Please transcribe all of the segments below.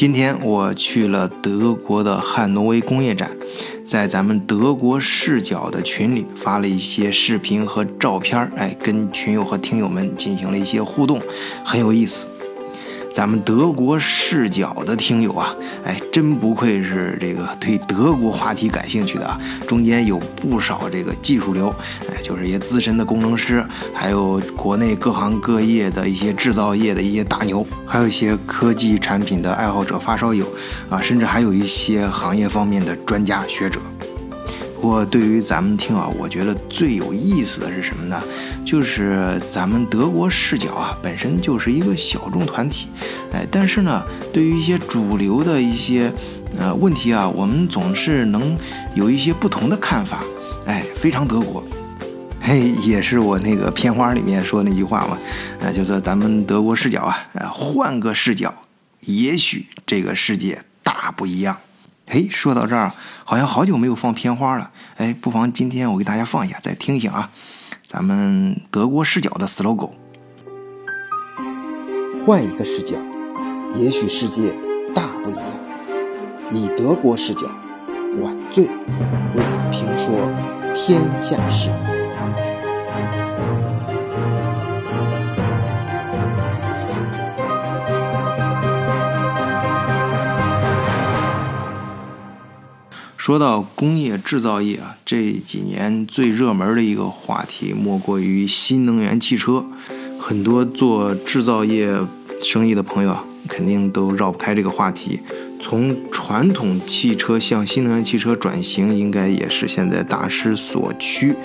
今天我去了德国的汉诺威工业展，在咱们德国视角的群里发了一些视频和照片儿，哎，跟群友和听友们进行了一些互动，很有意思。咱们德国视角的听友啊，哎，真不愧是这个对德国话题感兴趣的啊！中间有不少这个技术流，哎，就是一些资深的工程师，还有国内各行各业的一些制造业的一些大牛，还有一些科技产品的爱好者、发烧友啊，甚至还有一些行业方面的专家学者。不过，对于咱们听啊，我觉得最有意思的是什么呢？就是咱们德国视角啊，本身就是一个小众团体，哎，但是呢，对于一些主流的一些呃问题啊，我们总是能有一些不同的看法，哎，非常德国，嘿，也是我那个片花里面说那句话嘛，哎，就说咱们德国视角啊，换个视角，也许这个世界大不一样。嘿，说到这儿，好像好久没有放片花了。哎，不妨今天我给大家放一下，再听一下啊。咱们德国视角的 slogan，换一个视角，也许世界大不一样。以德国视角，晚醉为你评说天下事。说到工业制造业啊，这几年最热门的一个话题莫过于新能源汽车。很多做制造业生意的朋友啊，肯定都绕不开这个话题。从传统汽车向新能源汽车转型，应该也是现在大势所趋。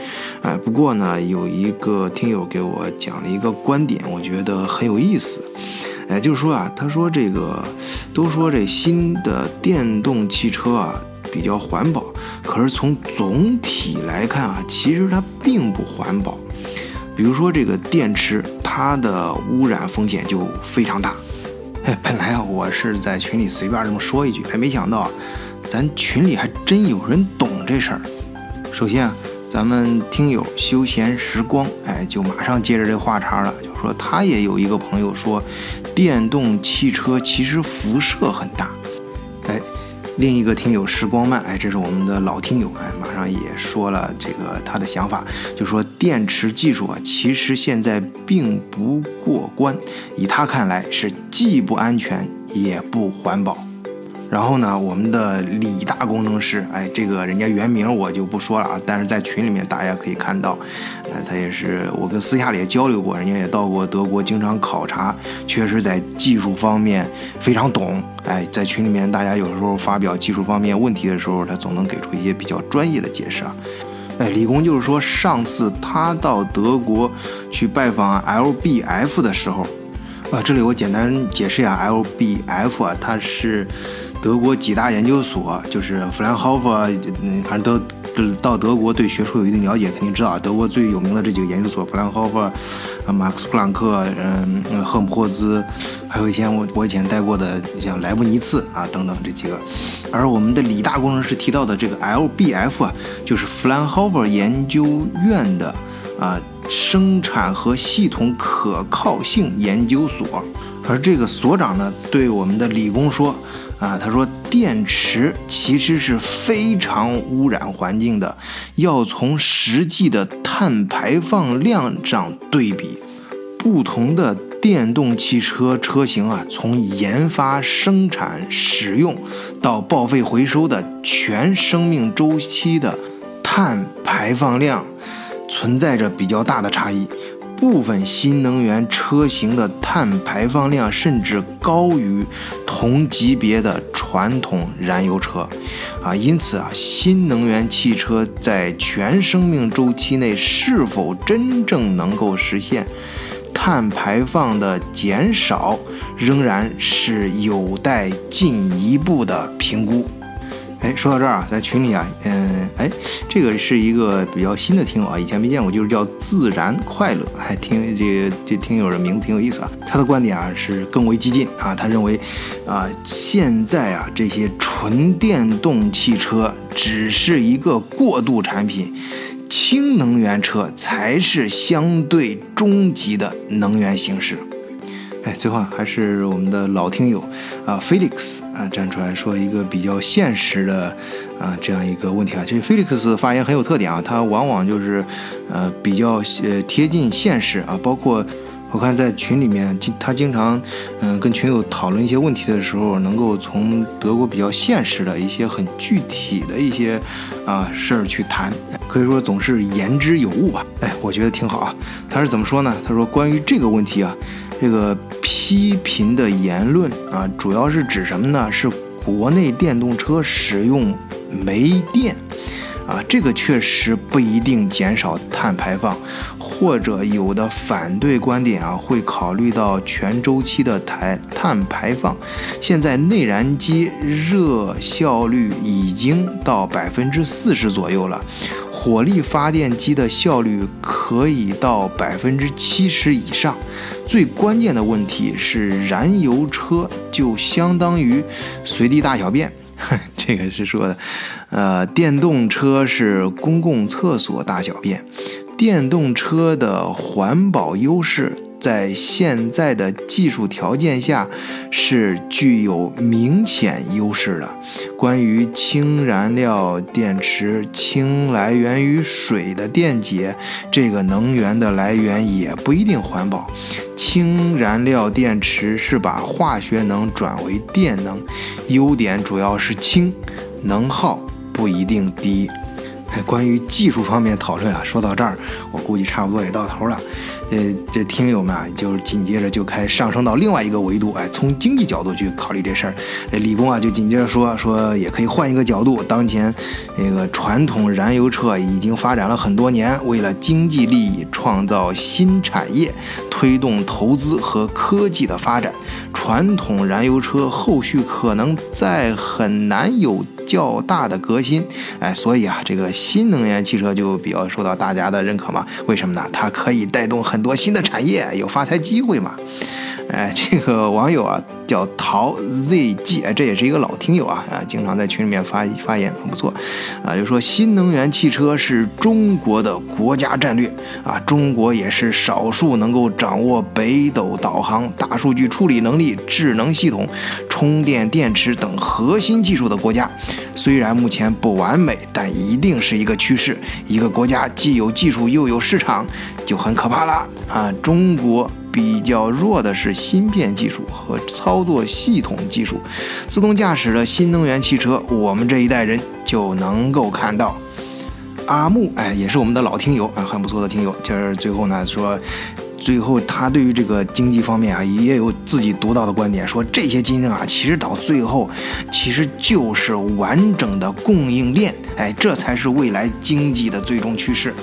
哎，不过呢，有一个听友给我讲了一个观点，我觉得很有意思。哎，就是说啊，他说这个都说这新的电动汽车啊。比较环保，可是从总体来看啊，其实它并不环保。比如说这个电池，它的污染风险就非常大。哎，本来，我是在群里随便这么说一句，哎，没想到咱群里还真有人懂这事儿。首先啊，咱们听友休闲时光，哎，就马上接着这话茬了，就说他也有一个朋友说，电动汽车其实辐射很大。另一个听友时光慢，哎，这是我们的老听友，哎，马上也说了这个他的想法，就说电池技术啊，其实现在并不过关，以他看来是既不安全也不环保。然后呢，我们的李大工程师，哎，这个人家原名我就不说了啊，但是在群里面大家可以看到，呃，他也是我跟私下里也交流过，人家也到过德国，经常考察，确实在技术方面非常懂，哎，在群里面大家有时候发表技术方面问题的时候，他总能给出一些比较专业的解释啊，哎，李工就是说，上次他到德国去拜访 LBF 的时候，啊，这里我简单解释一下 LBF 啊，它是。德国几大研究所，就是弗兰豪夫，嗯，反正都到德国对学术有一定了解，肯定知道啊德国最有名的这几个研究所，弗兰豪夫、啊，马克思普朗克，嗯，赫姆霍兹，还有以前我我以前待过的像莱布尼茨啊等等这几个。而我们的李大工程师提到的这个 LBF 啊，就是弗兰豪夫研究院的啊生产和系统可靠性研究所。而这个所长呢，对我们的李工说。啊，他说电池其实是非常污染环境的，要从实际的碳排放量上对比。不同的电动汽车车型啊，从研发、生产、使用到报废回收的全生命周期的碳排放量，存在着比较大的差异。部分新能源车型的碳排放量甚至高于同级别的传统燃油车，啊，因此啊，新能源汽车在全生命周期内是否真正能够实现碳排放的减少，仍然是有待进一步的评估。哎，说到这儿啊，在群里啊，嗯，哎，这个是一个比较新的听友啊，以前没见过，就是叫自然快乐，还听这个这听友的名字挺有意思啊。他的观点啊是更为激进啊，他认为啊，现在啊这些纯电动汽车只是一个过渡产品，氢能源车才是相对终极的能源形式。哎，最后还是我们的老听友啊，Felix 啊站出来说一个比较现实的啊这样一个问题啊。这 Felix 发言很有特点啊，他往往就是呃比较呃贴近现实啊，包括我看在群里面，他经常嗯跟群友讨论一些问题的时候，能够从德国比较现实的一些很具体的一些啊事儿去谈，可以说总是言之有物吧。哎，我觉得挺好啊。他是怎么说呢？他说关于这个问题啊。这个批评的言论啊，主要是指什么呢？是国内电动车使用煤电啊，这个确实不一定减少碳排放，或者有的反对观点啊，会考虑到全周期的碳碳排放。现在内燃机热效率已经到百分之四十左右了。火力发电机的效率可以到百分之七十以上。最关键的问题是，燃油车就相当于随地大小便，这个是说的。呃，电动车是公共厕所大小便。电动车的环保优势。在现在的技术条件下，是具有明显优势的。关于氢燃料电池，氢来源于水的电解，这个能源的来源也不一定环保。氢燃料电池是把化学能转为电能，优点主要是氢，能耗不一定低。关于技术方面讨论啊，说到这儿，我估计差不多也到头了。呃，这听友们啊，就紧接着就开上升到另外一个维度，哎，从经济角度去考虑这事儿。呃理工啊，就紧接着说说，也可以换一个角度。当前那个传统燃油车已经发展了很多年，为了经济利益创造新产业，推动投资和科技的发展，传统燃油车后续可能再很难有。较大的革新，哎，所以啊，这个新能源汽车就比较受到大家的认可嘛？为什么呢？它可以带动很很多新的产业，有发财机会嘛？哎，这个网友啊叫陶 zg，这也是一个老听友啊，啊，经常在群里面发发言，很不错，啊，就说新能源汽车是中国的国家战略啊，中国也是少数能够掌握北斗导航、大数据处理能力、智能系统、充电电池等核心技术的国家。虽然目前不完美，但一定是一个趋势。一个国家既有技术又有市场，就很可怕了啊！中国。比较弱的是芯片技术和操作系统技术，自动驾驶的新能源汽车，我们这一代人就能够看到。阿木，哎，也是我们的老听友啊，很不错的听友。就是最后呢，说最后他对于这个经济方面啊，也有自己独到的观点，说这些竞争啊，其实到最后其实就是完整的供应链，哎，这才是未来经济的最终趋势。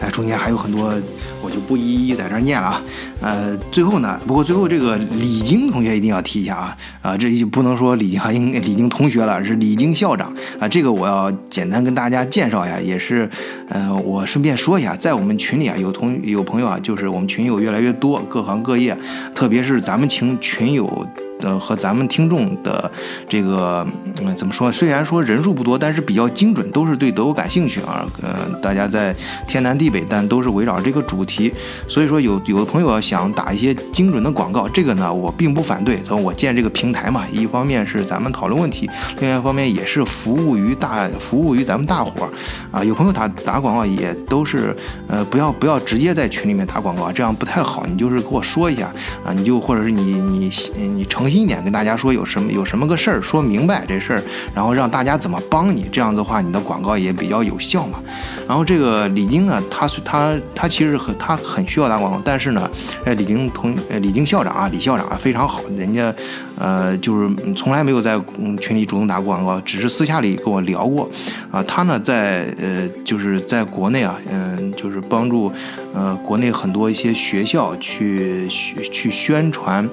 哎，中间还有很多。我就不一一在这念了啊，呃，最后呢，不过最后这个李晶同学一定要提一下啊，啊，这就不能说李晶，应李晶同学了，是李晶校长啊，这个我要简单跟大家介绍一下，也是，呃，我顺便说一下，在我们群里啊，有同有朋友啊，就是我们群友越来越多，各行各业，特别是咱们群群友。呃，和咱们听众的这个怎么说？虽然说人数不多，但是比较精准，都是对德国感兴趣啊。呃，大家在天南地北，但都是围绕这个主题。所以说，有有的朋友想打一些精准的广告，这个呢，我并不反对。从我建这个平台嘛，一方面是咱们讨论问题，另外一方面也是服务于大服务于咱们大伙儿啊。有朋友打打广告也都是呃，不要不要直接在群里面打广告，这样不太好。你就是给我说一下啊，你就或者是你你你成。诚心一点跟大家说有什么有什么个事儿说明白这事儿，然后让大家怎么帮你，这样子的话你的广告也比较有效嘛。然后这个李晶呢，他他他其实很他很需要打广告，但是呢，哎李晶同呃李晶校长啊李校长啊非常好，人家呃就是从来没有在群里主动打过广告，只是私下里跟我聊过啊。他呢在呃就是在国内啊嗯就是帮助呃国内很多一些学校去去宣传。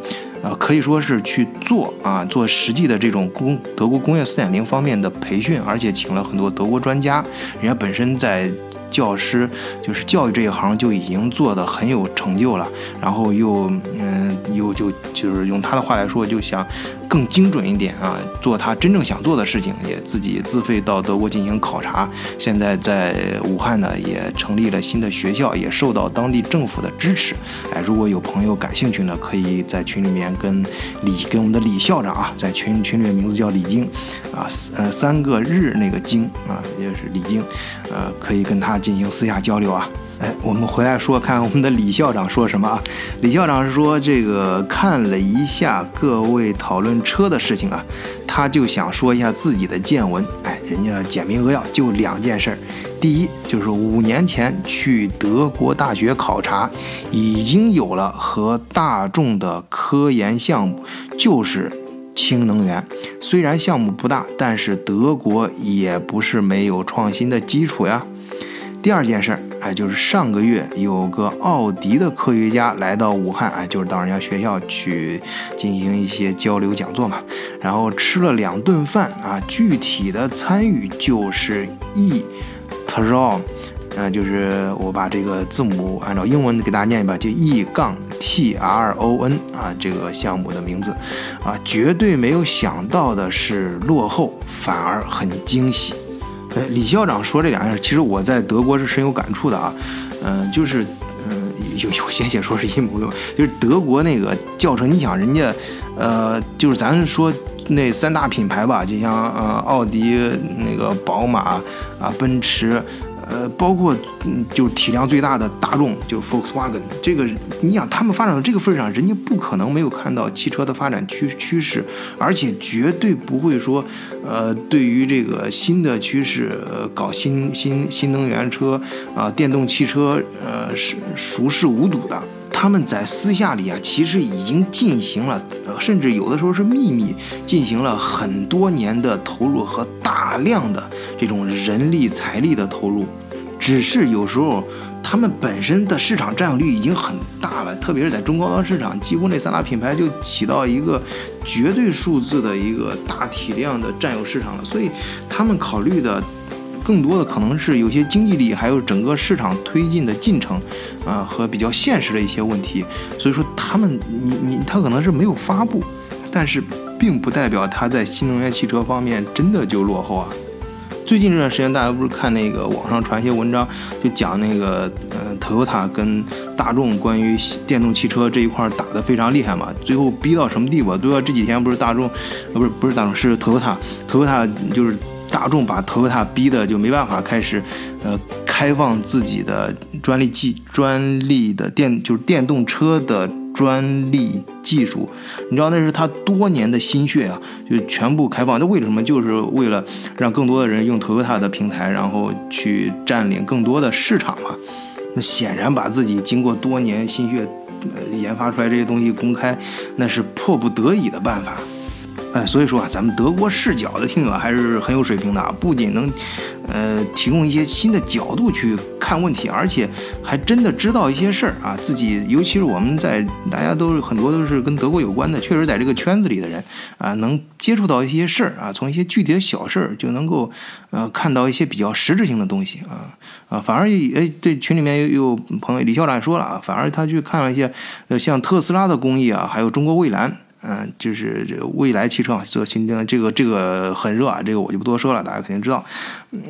啊，可以说是去做啊，做实际的这种工德国工业四点零方面的培训，而且请了很多德国专家，人家本身在。教师，就是教育这一行就已经做得很有成就了。然后又嗯，又就就是用他的话来说，就想更精准一点啊，做他真正想做的事情，也自己自费到德国进行考察。现在在武汉呢，也成立了新的学校，也受到当地政府的支持。哎，如果有朋友感兴趣呢，可以在群里面跟李跟我们的李校长啊，在群群里面名字叫李晶啊，呃，三个日那个晶啊，也是李晶，呃，可以跟他进行私下交流啊。哎，我们回来说看我们的李校长说什么啊？李校长是说这个看了一下各位讨论车的事情啊，他就想说一下自己的见闻。哎，人家简明扼要，就两件事儿。第一就是五年前去德国大学考察，已经有了和大众的科研项目，就是氢能源。虽然项目不大，但是德国也不是没有创新的基础呀。第二件事儿，哎，就是上个月有个奥迪的科学家来到武汉，哎，就是到人家学校去进行一些交流讲座嘛，然后吃了两顿饭啊，具体的参与就是 E Tron，嗯，就是我把这个字母按照英文给大家念一遍，就 E 杠 T R O N 啊，这个项目的名字啊，绝对没有想到的是落后，反而很惊喜。呃，李校长说这两样，其实我在德国是深有感触的啊。嗯，就是，嗯，有有些也说是阴谋论，就是德国那个教程，你想人家，呃，就是咱说那三大品牌吧，就像呃奥迪、那个宝马啊、奔驰。呃，包括嗯，就是体量最大的大众，就是 Volkswagen，这个你想他们发展到这个份上，人家不可能没有看到汽车的发展趋趋势，而且绝对不会说，呃，对于这个新的趋势，呃，搞新新新能源车啊，电动汽车，呃，是熟视无睹的。他们在私下里啊，其实已经进行了，甚至有的时候是秘密进行了很多年的投入和大量的这种人力财力的投入，只是有时候他们本身的市场占有率已经很大了，特别是在中高端市场，几乎那三大品牌就起到一个绝对数字的一个大体量的占有市场了，所以他们考虑的。更多的可能是有些经济力，还有整个市场推进的进程，啊和比较现实的一些问题。所以说他们，你你他可能是没有发布，但是并不代表他在新能源汽车方面真的就落后啊。最近这段时间，大家不是看那个网上传一些文章，就讲那个呃，Toyota 跟大众关于电动汽车这一块打得非常厉害嘛，最后逼到什么地步？都要这几天不是大众，呃不是不是大众是 Toyota，Toyota 就是。大众把 Toyota 逼的就没办法开始，呃，开放自己的专利技专利的电就是电动车的专利技术，你知道那是他多年的心血啊，就全部开放。那为什么？就是为了让更多的人用 Toyota 的平台，然后去占领更多的市场嘛。那显然把自己经过多年心血，呃，研发出来这些东西公开，那是迫不得已的办法。哎，所以说啊，咱们德国视角的听友还是很有水平的啊，不仅能，呃，提供一些新的角度去看问题，而且还真的知道一些事儿啊。自己，尤其是我们在大家都是很多都是跟德国有关的，确实在这个圈子里的人啊，能接触到一些事儿啊，从一些具体的小事儿就能够，呃，看到一些比较实质性的东西啊啊，反而哎，对群里面有有朋友李校长也说了啊，反而他去看了一些，呃，像特斯拉的工艺啊，还有中国蔚蓝。嗯，就是这个未来汽车做新的这个这个很热啊，这个我就不多说了，大家肯定知道。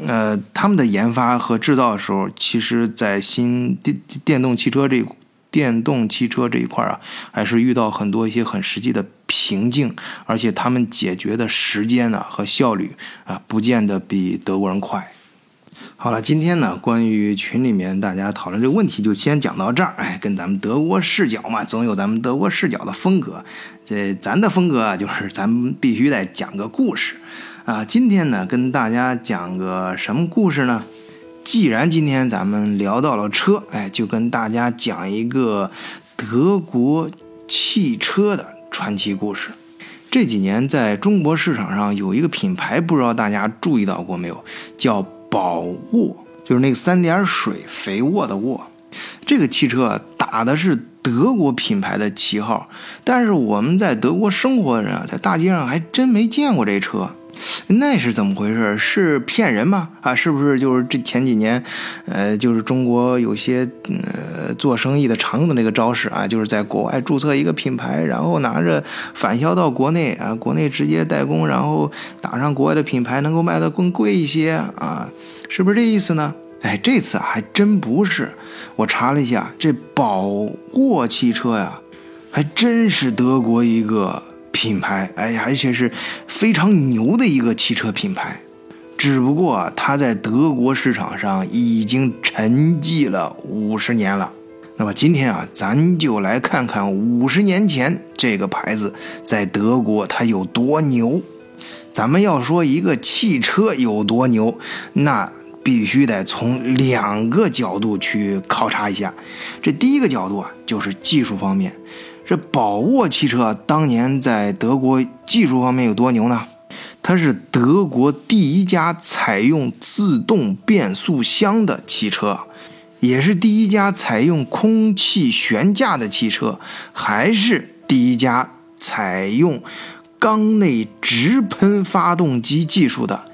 呃，他们的研发和制造的时候，其实，在新电电动汽车这电动汽车这一块啊，还是遇到很多一些很实际的瓶颈，而且他们解决的时间呢和效率啊，不见得比德国人快。好了，今天呢，关于群里面大家讨论这个问题，就先讲到这儿。哎，跟咱们德国视角嘛，总有咱们德国视角的风格。这咱的风格啊，就是咱们必须得讲个故事啊。今天呢，跟大家讲个什么故事呢？既然今天咱们聊到了车，哎，就跟大家讲一个德国汽车的传奇故事。这几年在中国市场上有一个品牌，不知道大家注意到过没有？叫。宝沃就是那个三点水肥沃的沃，这个汽车打的是德国品牌的旗号，但是我们在德国生活的人啊，在大街上还真没见过这车。那是怎么回事？是骗人吗？啊，是不是就是这前几年，呃，就是中国有些呃做生意的常用的那个招式啊，就是在国外注册一个品牌，然后拿着返销到国内啊，国内直接代工，然后打上国外的品牌，能够卖得更贵一些啊，是不是这意思呢？哎，这次还真不是，我查了一下，这宝沃汽车呀，还真是德国一个。品牌，哎，而且是非常牛的一个汽车品牌，只不过它在德国市场上已经沉寂了五十年了。那么今天啊，咱就来看看五十年前这个牌子在德国它有多牛。咱们要说一个汽车有多牛，那必须得从两个角度去考察一下。这第一个角度啊，就是技术方面。这宝沃汽车当年在德国技术方面有多牛呢？它是德国第一家采用自动变速箱的汽车，也是第一家采用空气悬架的汽车，还是第一家采用缸内直喷发动机技术的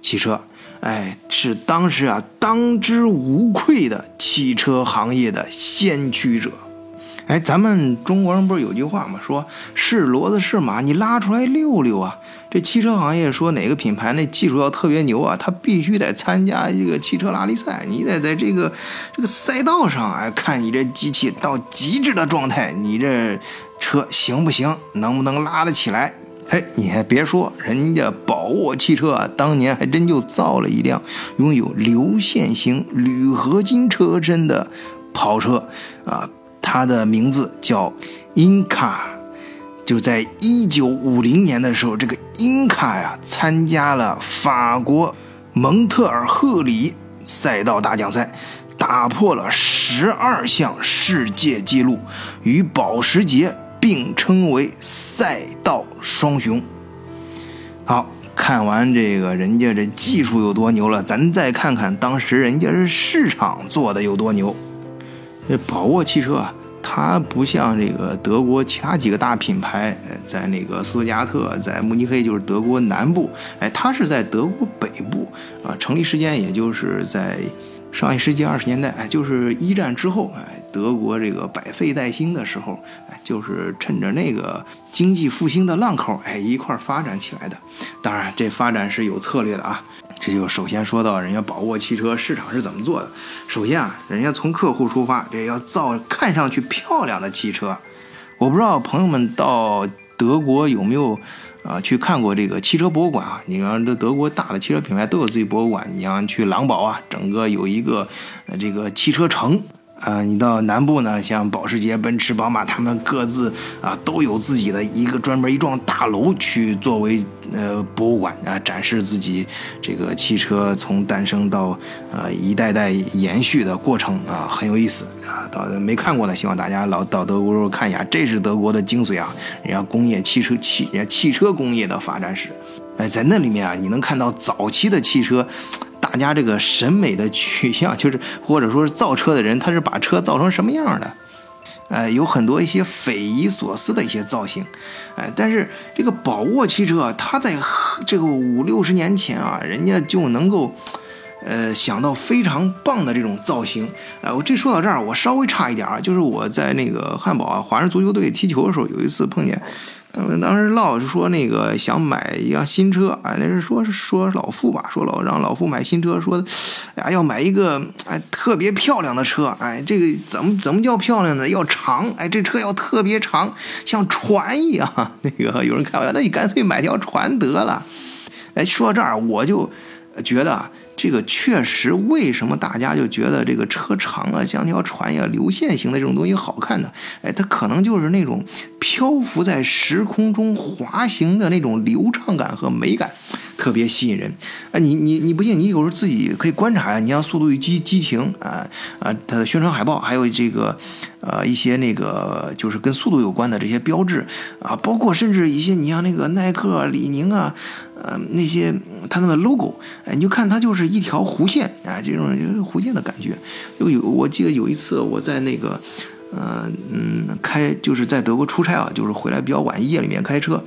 汽车。哎，是当时啊当之无愧的汽车行业的先驱者。哎，咱们中国人不是有句话吗？说是骡子是马，你拉出来溜溜啊！这汽车行业说哪个品牌那技术要特别牛啊，他必须得参加这个汽车拉力赛，你得在这个这个赛道上哎，看你这机器到极致的状态，你这车行不行，能不能拉得起来？嘿，你还别说，人家宝沃汽车啊，当年还真就造了一辆拥有流线型铝合金车身的跑车啊。他的名字叫英卡，就在一九五零年的时候，这个英卡呀参加了法国蒙特尔赫里赛道大奖赛，打破了十二项世界纪录，与保时捷并称为赛道双雄。好看完这个人家这技术有多牛了，咱再看看当时人家是市场做的有多牛。这宝沃汽车啊。它不像这个德国其他几个大品牌，在那个斯图加特，在慕尼黑，就是德国南部，哎，它是在德国北部啊，成立时间也就是在上一世纪二十年代，哎，就是一战之后，哎，德国这个百废待兴的时候，哎，就是趁着那个经济复兴的浪口，哎，一块发展起来的。当然，这发展是有策略的啊。这就首先说到人家宝沃汽车市场是怎么做的。首先啊，人家从客户出发，这要造看上去漂亮的汽车。我不知道朋友们到德国有没有啊去看过这个汽车博物馆啊？你看这德国大的汽车品牌都有自己博物馆，你像去狼堡啊，整个有一个呃这个汽车城。啊，你到南部呢，像保时捷、奔驰、宝马，他们各自啊都有自己的一个专门一幢大楼，去作为呃博物馆啊展示自己这个汽车从诞生到呃一代代延续的过程啊，很有意思啊。到没看过的，希望大家老到德国时候看一下，这是德国的精髓啊，人家工业汽车汽人家汽车工业的发展史。哎，在那里面啊，你能看到早期的汽车。大家这个审美的取向，就是或者说是造车的人，他是把车造成什么样的？呃，有很多一些匪夷所思的一些造型，哎，但是这个宝沃汽车，它在这个五六十年前啊，人家就能够，呃，想到非常棒的这种造型。哎，我这说到这儿，我稍微差一点啊，就是我在那个汉堡啊，华人足球队踢球的时候，有一次碰见。嗯，当时唠是说那个想买一辆新车，哎，那是说说老傅吧，说老让老傅买新车，说，哎呀要买一个哎特别漂亮的车，哎，这个怎么怎么叫漂亮呢？要长，哎，这车要特别长，像船一样。那个有人开玩笑，那你干脆买条船得了。哎，说到这儿，我就觉得。这个确实，为什么大家就觉得这个车长啊，像条船呀，流线型的这种东西好看呢？哎，它可能就是那种漂浮在时空中滑行的那种流畅感和美感。特别吸引人，哎，你你你不信？你有时候自己可以观察呀。你像《速度与激激情》啊啊，它的宣传海报，还有这个呃一些那个就是跟速度有关的这些标志啊，包括甚至一些你像那个耐克、李宁啊，呃那些它那个 logo，哎，你就看它就是一条弧线啊，这种弧线的感觉。就有我记得有一次我在那个。呃嗯，开就是在德国出差啊，就是回来比较晚，夜里面开车，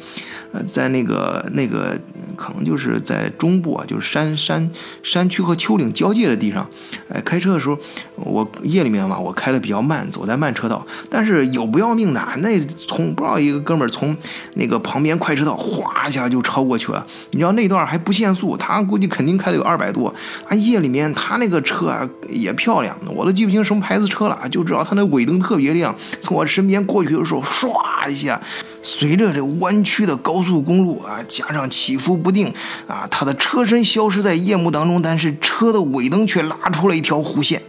呃，在那个那个可能就是在中部啊，就是山山山区和丘陵交界的地上。哎，开车的时候，我夜里面嘛，我开的比较慢，走在慢车道。但是有不要命的，那从不知道一个哥们儿从那个旁边快车道哗一下就超过去了。你知道那段还不限速，他估计肯定开的有二百多。啊，夜里面他那个车啊也漂亮，我都记不清什么牌子车了，就知道他那尾灯特别亮。从我身边过去的时候，唰一下。随着这弯曲的高速公路啊，加上起伏不定啊，它的车身消失在夜幕当中，但是车的尾灯却拉出了一条弧线。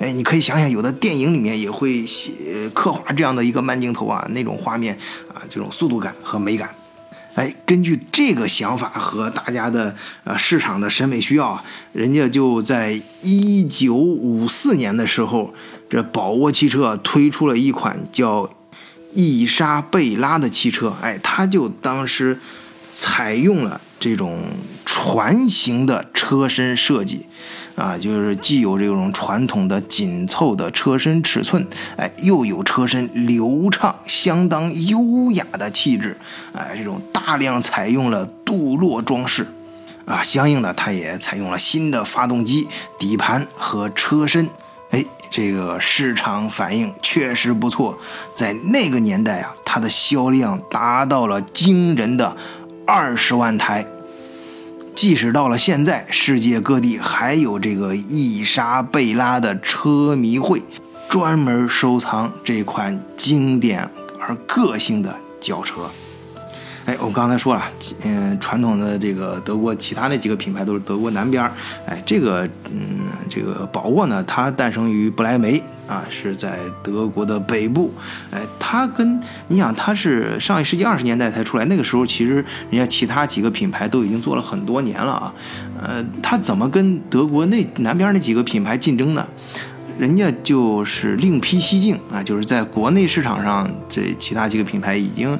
哎，你可以想想，有的电影里面也会写刻画这样的一个慢镜头啊，那种画面啊，这种速度感和美感。哎，根据这个想法和大家的呃市场的审美需要啊，人家就在一九五四年的时候，这宝沃汽车推出了一款叫。伊莎贝拉的汽车，哎，它就当时采用了这种船型的车身设计，啊，就是既有这种传统的紧凑的车身尺寸，哎，又有车身流畅、相当优雅的气质，哎，这种大量采用了镀铬装饰，啊，相应的它也采用了新的发动机、底盘和车身。哎，这个市场反应确实不错，在那个年代啊，它的销量达到了惊人的二十万台。即使到了现在，世界各地还有这个伊莎贝拉的车迷会，专门收藏这款经典而个性的轿车。哎，我刚才说了，嗯，传统的这个德国其他那几个品牌都是德国南边儿。哎，这个，嗯，这个宝沃呢，它诞生于不来梅啊，是在德国的北部。哎，它跟你想，它是上一世纪二十年代才出来，那个时候其实人家其他几个品牌都已经做了很多年了啊。呃，它怎么跟德国那南边那几个品牌竞争呢？人家就是另辟蹊径啊，就是在国内市场上，这其他几个品牌已经。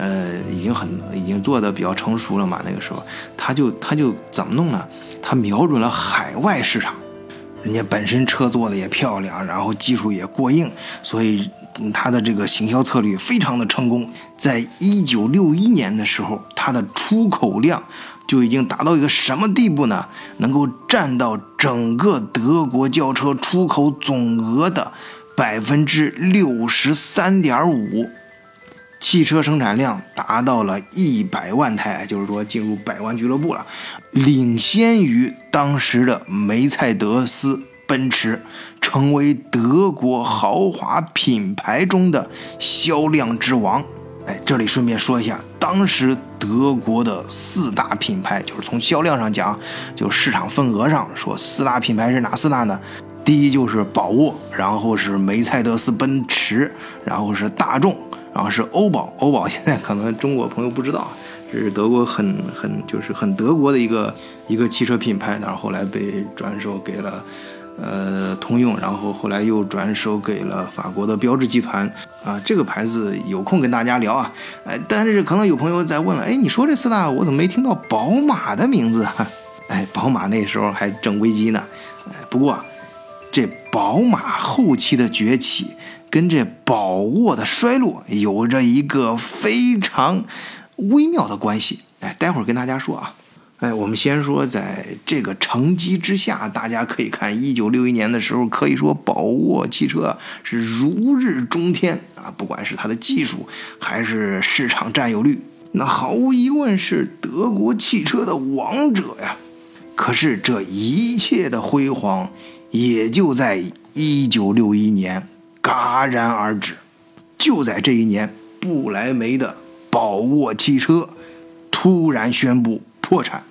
呃，已经很已经做的比较成熟了嘛。那个时候，他就他就怎么弄呢？他瞄准了海外市场，人家本身车做的也漂亮，然后技术也过硬，所以他的这个行销策略非常的成功。在一九六一年的时候，它的出口量就已经达到一个什么地步呢？能够占到整个德国轿车出口总额的百分之六十三点五。汽车生产量达到了一百万台，就是说进入百万俱乐部了，领先于当时的梅赛德斯奔驰，成为德国豪华品牌中的销量之王。哎，这里顺便说一下，当时德国的四大品牌，就是从销量上讲，就市场份额上说，四大品牌是哪四大呢？第一就是宝沃，然后是梅赛德斯奔驰，然后是大众。然后是欧宝，欧宝现在可能中国朋友不知道，是德国很很就是很德国的一个一个汽车品牌，然后后来被转手给了呃通用，然后后来又转手给了法国的标致集团啊。这个牌子有空跟大家聊啊，哎，但是可能有朋友在问了，哎，你说这四大我怎么没听到宝马的名字啊？哎，宝马那时候还正危机呢，哎，不过这宝马后期的崛起。跟这宝沃的衰落有着一个非常微妙的关系，哎，待会儿跟大家说啊，哎，我们先说在这个成绩之下，大家可以看一九六一年的时候，可以说宝沃汽车是如日中天啊，不管是它的技术还是市场占有率，那毫无疑问是德国汽车的王者呀。可是这一切的辉煌，也就在一九六一年。戛然而止。就在这一年，不来梅的宝沃汽车突然宣布破产。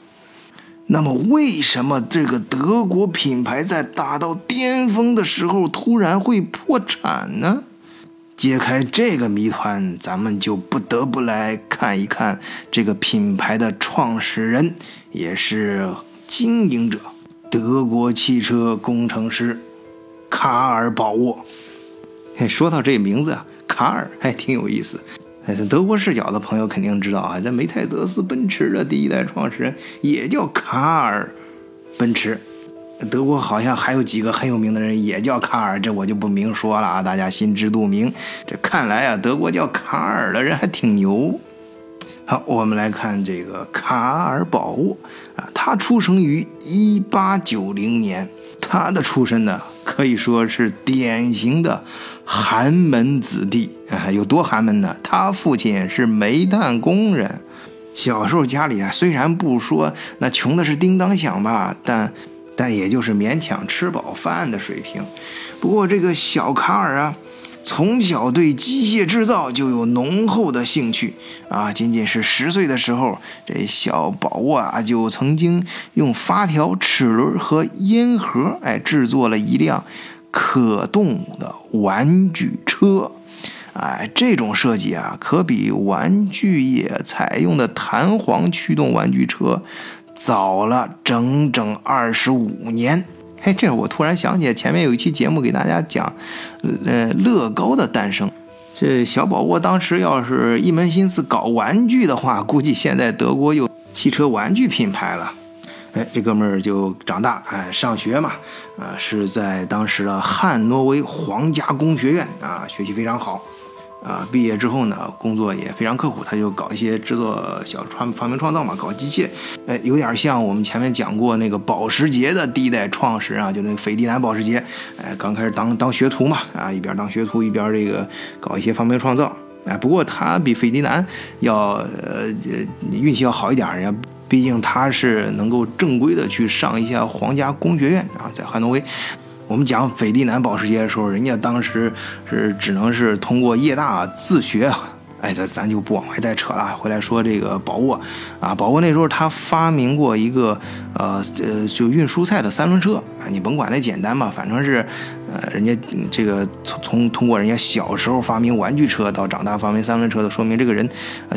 那么，为什么这个德国品牌在达到巅峰的时候突然会破产呢？揭开这个谜团，咱们就不得不来看一看这个品牌的创始人，也是经营者——德国汽车工程师卡尔·宝沃。说到这名字啊，卡尔还挺有意思。哎，德国视角的朋友肯定知道啊，这梅赛德斯奔驰的第一代创始人也叫卡尔奔驰。德国好像还有几个很有名的人也叫卡尔，这我就不明说了啊，大家心知肚明。这看来啊，德国叫卡尔的人还挺牛。好，我们来看这个卡尔保沃啊，他出生于一八九零年，他的出身呢可以说是典型的寒门子弟啊，有多寒门呢？他父亲是煤炭工人，小时候家里啊虽然不说那穷的是叮当响吧，但但也就是勉强吃饱饭的水平。不过这个小卡尔啊。从小对机械制造就有浓厚的兴趣啊！仅仅是十岁的时候，这小宝沃啊就曾经用发条、齿轮和烟盒，哎，制作了一辆可动的玩具车。哎，这种设计啊，可比玩具业采用的弹簧驱动玩具车早了整整二十五年。嘿，这我突然想起来前面有一期节目给大家讲，呃，乐高的诞生。这小宝沃当时要是一门心思搞玩具的话，估计现在德国有汽车玩具品牌了。哎，这哥们儿就长大，哎，上学嘛，啊，是在当时的汉诺威皇家工学院啊，学习非常好。啊，毕业之后呢，工作也非常刻苦，他就搞一些制作小创发明创造嘛，搞机械，哎，有点像我们前面讲过那个保时捷的第一代创始人啊，就那个斐迪南保时捷，哎，刚开始当当学徒嘛，啊，一边当学徒一边这个搞一些发明创造，哎，不过他比斐迪南要呃运气要好一点，人家毕竟他是能够正规的去上一下皇家工学院啊，在汉诺威。我们讲斐迪南保时捷的时候，人家当时是只能是通过业大自学啊。哎，咱咱就不往外再扯了。回来说这个宝沃啊，宝沃那时候他发明过一个呃呃，就运蔬菜的三轮车啊。你甭管那简单吧，反正是呃，人家这个从从通过人家小时候发明玩具车到长大发明三轮车的，说明这个人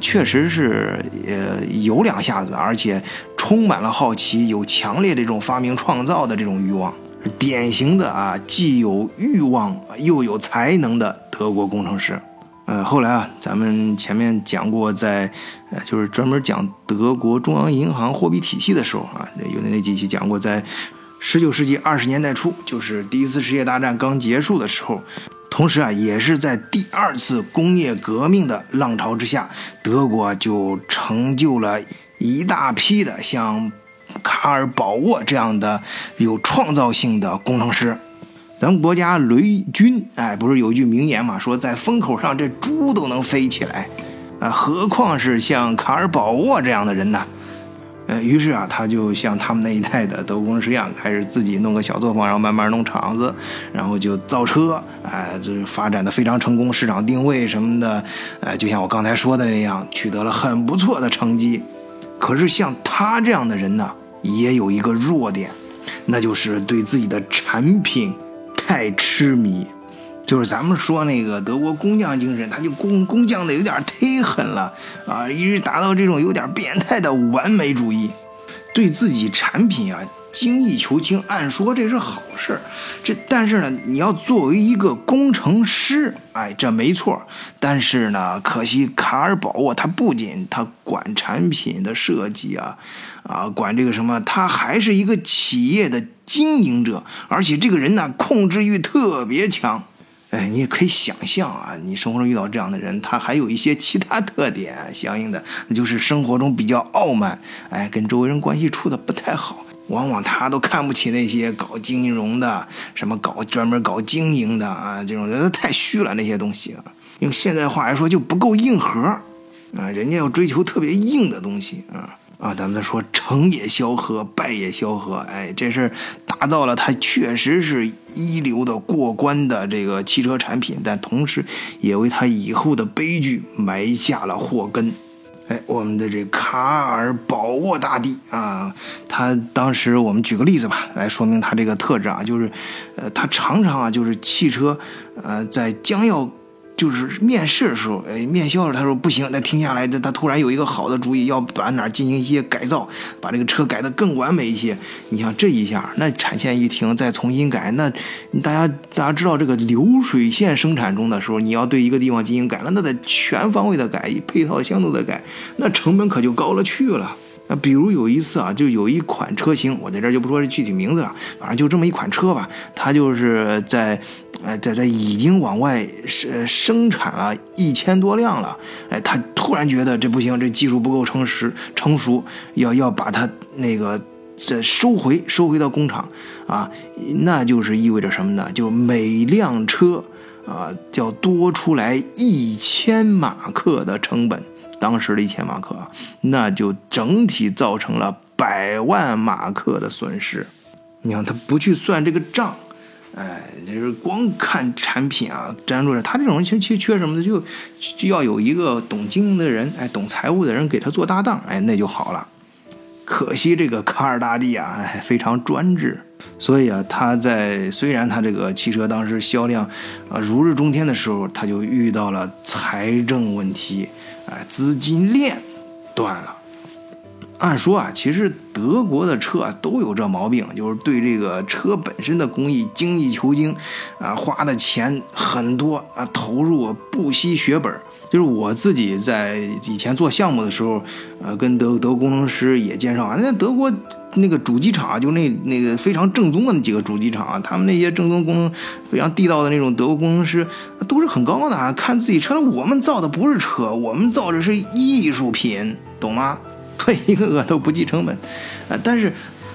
确实是呃有两下子，而且充满了好奇，有强烈的这种发明创造的这种欲望。典型的啊，既有欲望又有才能的德国工程师。呃，后来啊，咱们前面讲过，在呃，就是专门讲德国中央银行货币体系的时候啊，有的那几期讲过，在十九世纪二十年代初，就是第一次世界大战刚结束的时候，同时啊，也是在第二次工业革命的浪潮之下，德国就成就了一大批的像。卡尔保沃这样的有创造性的工程师，咱们国家雷军，哎，不是有一句名言嘛，说在风口上这猪都能飞起来，啊，何况是像卡尔保沃这样的人呢？呃，于是啊，他就像他们那一代的德国工程师一样，开始自己弄个小作坊，然后慢慢弄厂子，然后就造车，哎，就是发展的非常成功，市场定位什么的，哎，就像我刚才说的那样，取得了很不错的成绩。可是像他这样的人呢？也有一个弱点，那就是对自己的产品太痴迷，就是咱们说那个德国工匠精神，他就工工匠的有点忒狠了啊，一直达到这种有点变态的完美主义，对自己产品啊。精益求精，按说这是好事，这但是呢，你要作为一个工程师，哎，这没错。但是呢，可惜卡尔保沃他不仅他管产品的设计啊，啊，管这个什么，他还是一个企业的经营者，而且这个人呢，控制欲特别强。哎，你也可以想象啊，你生活中遇到这样的人，他还有一些其他特点相应的，那就是生活中比较傲慢，哎，跟周围人关系处的不太好。往往他都看不起那些搞金融的，什么搞专门搞经营的啊，这种人太虚了，那些东西啊，用现在话来说就不够硬核啊，人家要追求特别硬的东西啊啊，咱们说成也萧何，败也萧何，哎，这是打造了他确实是一流的过关的这个汽车产品，但同时也为他以后的悲剧埋下了祸根。哎，我们的这卡尔保沃大帝啊，他当时我们举个例子吧，来说明他这个特质啊，就是，呃，他常常啊，就是汽车，呃，在将要。就是面试的时候，哎，面销时他说不行，那停下来，他他突然有一个好的主意，要把哪儿进行一些改造，把这个车改得更完美一些。你像这一下，那产线一停，再重新改，那大家大家知道这个流水线生产中的时候，你要对一个地方进行改了，那得全方位的改，配套相度的改，那成本可就高了去了。比如有一次啊，就有一款车型，我在这就不说具体名字了，反正就这么一款车吧，它就是在，呃，在在已经往外生生产了一千多辆了，哎，他突然觉得这不行，这技术不够成熟，成熟，要要把它那个再收回，收回到工厂，啊，那就是意味着什么呢？就每辆车啊要多出来一千马克的成本。当时的一千马克，那就整体造成了百万马克的损失。你看他不去算这个账，哎，就是光看产品啊，粘住着。他这种人其实缺缺什么的？就就要有一个懂经营的人，哎，懂财务的人给他做搭档，哎，那就好了。可惜这个卡尔大帝啊，哎，非常专制，所以啊，他在虽然他这个汽车当时销量啊如日中天的时候，他就遇到了财政问题。哎，资金链断了。按说啊，其实德国的车啊都有这毛病，就是对这个车本身的工艺精益求精，啊，花的钱很多啊，投入不惜血本。就是我自己在以前做项目的时候，呃，跟德德国工程师也介绍啊，那德国。那个主机厂就那那个非常正宗的那几个主机厂，他们那些正宗工非常地道的那种德国工程师都是很高的啊。看自己车，我们造的不是车，我们造的是艺术品，懂吗？对，一个个都不计成本，啊，但是，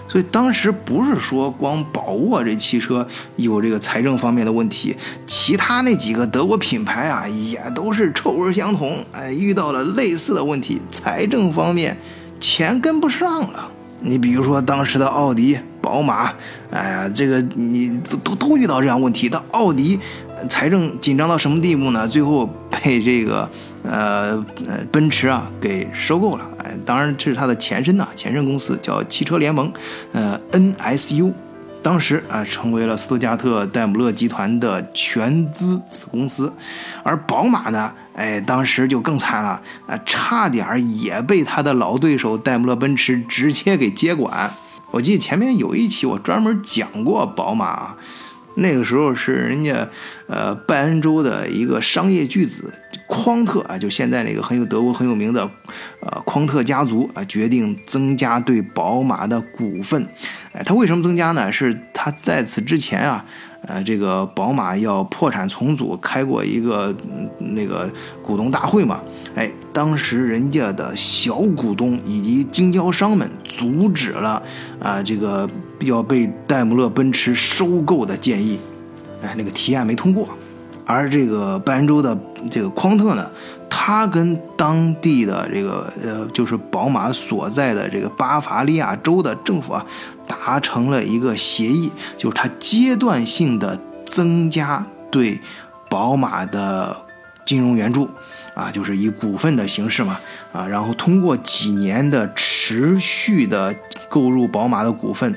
所以当时不是说光宝沃这汽车有这个财政方面的问题，其他那几个德国品牌啊也都是臭味相同，哎，遇到了类似的问题，财政方面钱跟不上了。你比如说当时的奥迪、宝马，哎呀，这个你都都遇到这样问题。但奥迪财政紧张到什么地步呢？最后被这个呃奔驰啊给收购了。哎，当然这是它的前身呐，前身公司叫汽车联盟，呃 NSU。当时啊，成为了斯图加特戴姆勒集团的全资子公司，而宝马呢，哎，当时就更惨了啊，差点也被他的老对手戴姆勒奔驰直接给接管。我记得前面有一期我专门讲过宝马。啊那个时候是人家，呃，拜恩州的一个商业巨子匡特啊，就现在那个很有德国很有名的，呃，匡特家族啊，决定增加对宝马的股份。哎，他为什么增加呢？是他在此之前啊。呃，这个宝马要破产重组，开过一个那个股东大会嘛？哎，当时人家的小股东以及经销商们阻止了啊，这个要被戴姆勒奔驰收购的建议，哎，那个提案没通过。而这个拜恩州的这个匡特呢，他跟当地的这个呃，就是宝马所在的这个巴伐利亚州的政府啊。达成了一个协议，就是他阶段性的增加对宝马的金融援助，啊，就是以股份的形式嘛，啊，然后通过几年的持续的购入宝马的股份。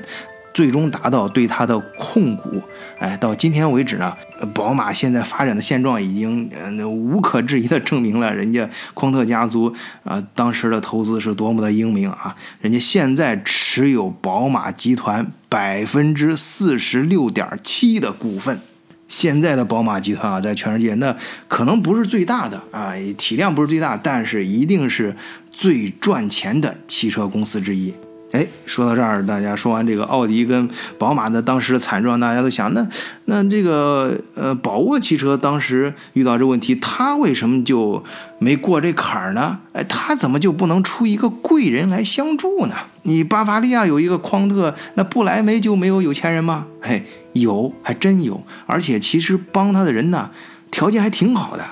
最终达到对它的控股，哎，到今天为止呢，宝马现在发展的现状已经呃无可置疑的证明了人家匡特家族啊当时的投资是多么的英明啊！人家现在持有宝马集团百分之四十六点七的股份，现在的宝马集团啊，在全世界那可能不是最大的啊，体量不是最大，但是一定是最赚钱的汽车公司之一。哎，说到这儿，大家说完这个奥迪跟宝马的当时的惨状，大家都想，那那这个呃，宝沃汽车当时遇到这问题，他为什么就没过这坎儿呢？哎，他怎么就不能出一个贵人来相助呢？你巴伐利亚有一个匡特，那不来梅就没有有钱人吗？嘿，有，还真有，而且其实帮他的人呢，条件还挺好的。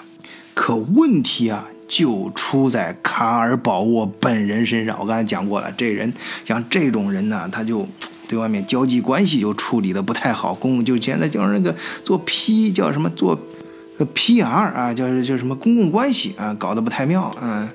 可问题啊。就出在卡尔保沃本人身上。我刚才讲过了，这人像这种人呢，他就对外面交际关系就处理的不太好。公共就现在就是那个做 P 叫什么做 PR 啊，叫叫什么公共关系啊，搞得不太妙，嗯。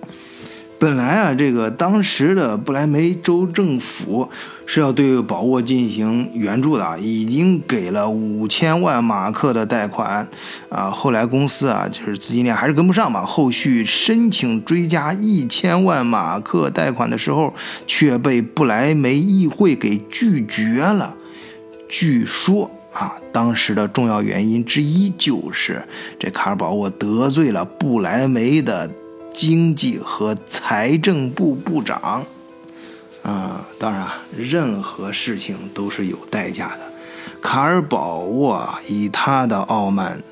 本来啊，这个当时的不来梅州政府是要对宝沃进行援助的，已经给了五千万马克的贷款，啊，后来公司啊就是资金链还是跟不上嘛，后续申请追加一千万马克贷款的时候，却被不来梅议会给拒绝了。据说啊，当时的重要原因之一就是这卡尔宝沃得罪了不来梅的。经济和财政部部长，嗯，当然，任何事情都是有代价的。卡尔保沃以他的傲慢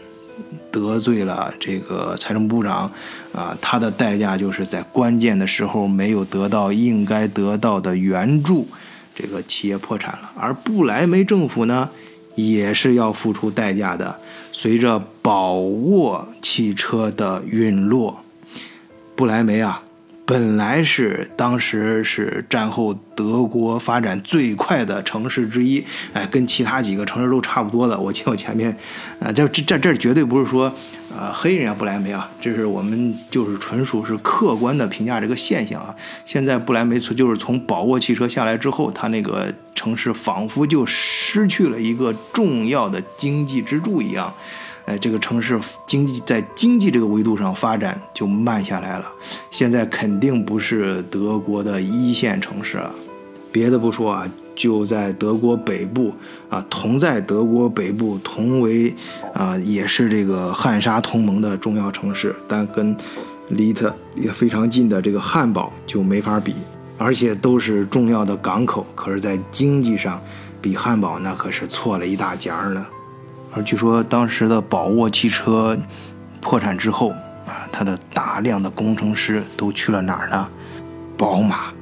得罪了这个财政部长，啊，他的代价就是在关键的时候没有得到应该得到的援助，这个企业破产了。而布莱梅政府呢，也是要付出代价的。随着宝沃汽车的陨落，不莱梅啊。本来是当时是战后德国发展最快的城市之一，哎，跟其他几个城市都差不多的。我记我前面，呃，这这这这绝对不是说，呃，黑人家不莱梅啊，这是我们就是纯属是客观的评价这个现象啊。现在不莱梅从就是从宝沃汽车下来之后，它那个城市仿佛就失去了一个重要的经济支柱一样。哎，这个城市经济在经济这个维度上发展就慢下来了，现在肯定不是德国的一线城市了。别的不说啊，就在德国北部啊，同在德国北部，同为啊，也是这个汉莎同盟的重要城市，但跟离它也非常近的这个汉堡就没法比，而且都是重要的港口，可是，在经济上比汉堡那可是错了一大截儿呢。而据说当时的宝沃汽车破产之后啊，它的大量的工程师都去了哪儿呢？宝马，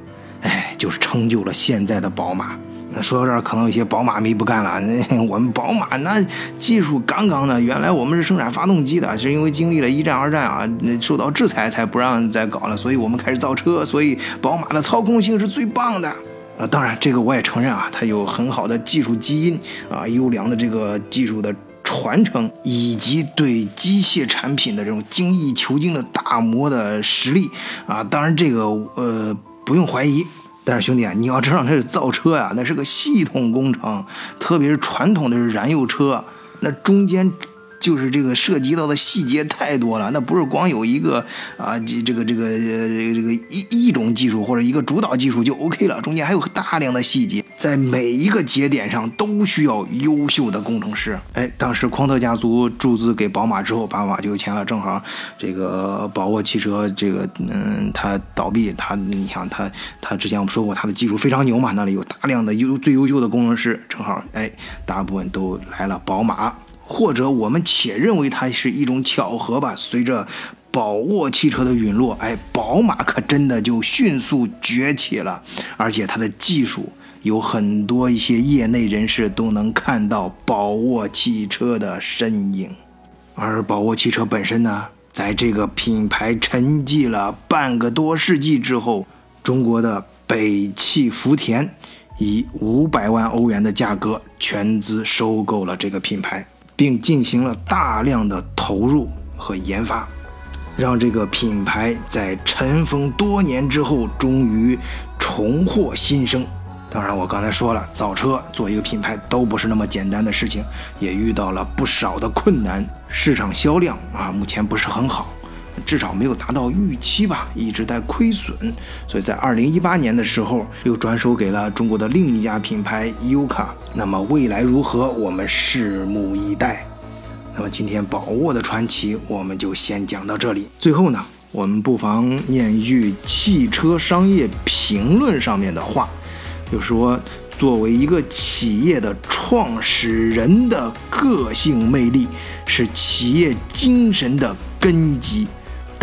哎，就是成就了现在的宝马。那说到这儿，可能有些宝马迷不干了。那 我们宝马那技术杠杠的，原来我们是生产发动机的，是因为经历了一战、二战啊，受到制裁才不让再搞了，所以我们开始造车。所以宝马的操控性是最棒的。啊，当然，这个我也承认啊，它有很好的技术基因啊，优良的这个技术的传承，以及对机械产品的这种精益求精的打磨的实力啊。当然，这个呃不用怀疑。但是兄弟啊，你要知道，那是造车呀，那是个系统工程，特别是传统的燃油车，那中间。就是这个涉及到的细节太多了，那不是光有一个啊，这这个这个这个一一种技术或者一个主导技术就 OK 了，中间还有大量的细节，在每一个节点上都需要优秀的工程师。哎，当时匡特家族注资给宝马之后，宝马就有钱了，正好这个宝沃汽车这个嗯，它倒闭，它你想它它之前我们说过，它的技术非常牛嘛，那里有大量的优最优秀的工程师，正好哎，大部分都来了宝马。或者我们且认为它是一种巧合吧。随着宝沃汽车的陨落，哎，宝马可真的就迅速崛起了，而且它的技术有很多一些业内人士都能看到宝沃汽车的身影。而宝沃汽车本身呢，在这个品牌沉寂了半个多世纪之后，中国的北汽福田以五百万欧元的价格全资收购了这个品牌。并进行了大量的投入和研发，让这个品牌在尘封多年之后终于重获新生。当然，我刚才说了，造车做一个品牌都不是那么简单的事情，也遇到了不少的困难，市场销量啊，目前不是很好。至少没有达到预期吧，一直在亏损，所以在二零一八年的时候又转手给了中国的另一家品牌优卡。那么未来如何，我们拭目以待。那么今天宝沃的传奇我们就先讲到这里。最后呢，我们不妨念一句汽车商业评论上面的话，就说作为一个企业的创始人的个性魅力是企业精神的根基。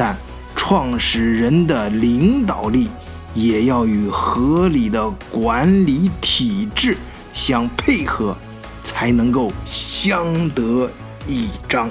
但创始人的领导力也要与合理的管理体制相配合，才能够相得益彰。